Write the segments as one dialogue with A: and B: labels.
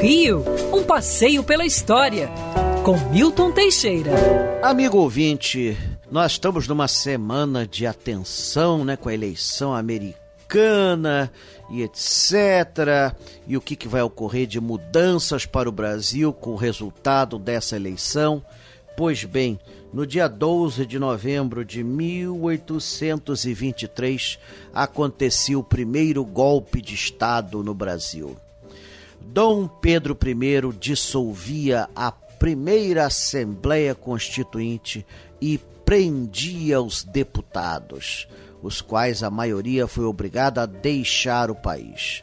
A: Rio, um passeio pela história, com Milton Teixeira.
B: Amigo ouvinte, nós estamos numa semana de atenção, né, com a eleição americana e etc. E o que, que vai ocorrer de mudanças para o Brasil com o resultado dessa eleição? Pois bem, no dia 12 de novembro de 1823 aconteceu o primeiro golpe de Estado no Brasil. Dom Pedro I dissolvia a primeira Assembleia Constituinte e prendia os deputados, os quais a maioria foi obrigada a deixar o país.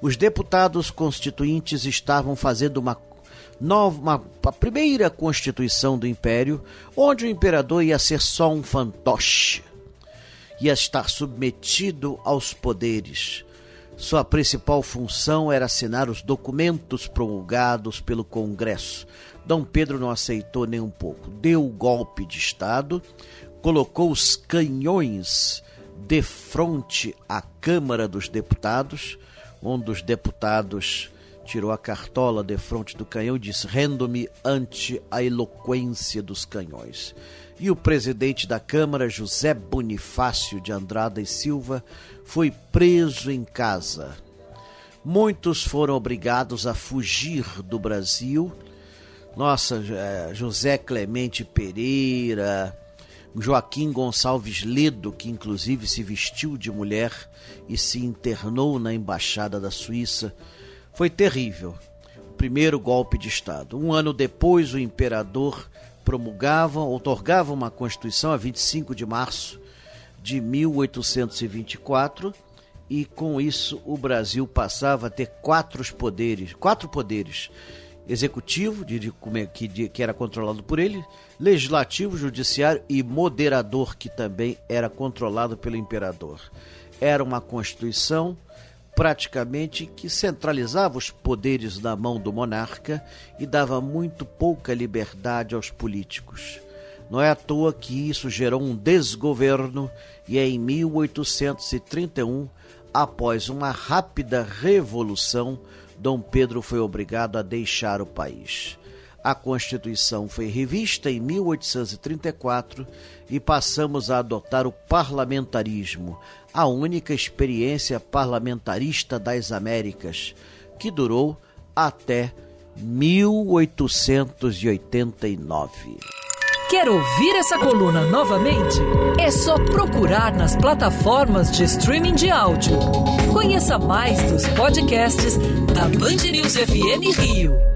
B: Os deputados constituintes estavam fazendo uma nova, uma, a primeira constituição do império, onde o imperador ia ser só um fantoche, ia estar submetido aos poderes. Sua principal função era assinar os documentos promulgados pelo Congresso. Dom Pedro não aceitou nem um pouco. Deu o golpe de Estado, colocou os canhões de frente à Câmara dos Deputados, onde os deputados tirou a cartola de frente do canhão e disse: Rendo-me ante a eloquência dos canhões. E o presidente da Câmara, José Bonifácio de Andrada e Silva, foi preso em casa. Muitos foram obrigados a fugir do Brasil. Nossa, é, José Clemente Pereira, Joaquim Gonçalves Ledo, que inclusive se vestiu de mulher e se internou na embaixada da Suíça foi terrível. O primeiro golpe de Estado. Um ano depois, o imperador promulgava, otorgava uma Constituição a 25 de março de 1824 e com isso o Brasil passava a ter quatro poderes, quatro poderes: executivo, de, é, que, que era controlado por ele, legislativo, judiciário e moderador, que também era controlado pelo imperador. Era uma constituição praticamente que centralizava os poderes na mão do monarca e dava muito pouca liberdade aos políticos. Não é à toa que isso gerou um desgoverno e é em 1831, após uma rápida revolução, Dom Pedro foi obrigado a deixar o país. A Constituição foi revista em 1834 e passamos a adotar o parlamentarismo, a única experiência parlamentarista das Américas, que durou até 1889.
A: Quer ouvir essa coluna novamente? É só procurar nas plataformas de streaming de áudio. Conheça mais dos podcasts da Band News FM Rio.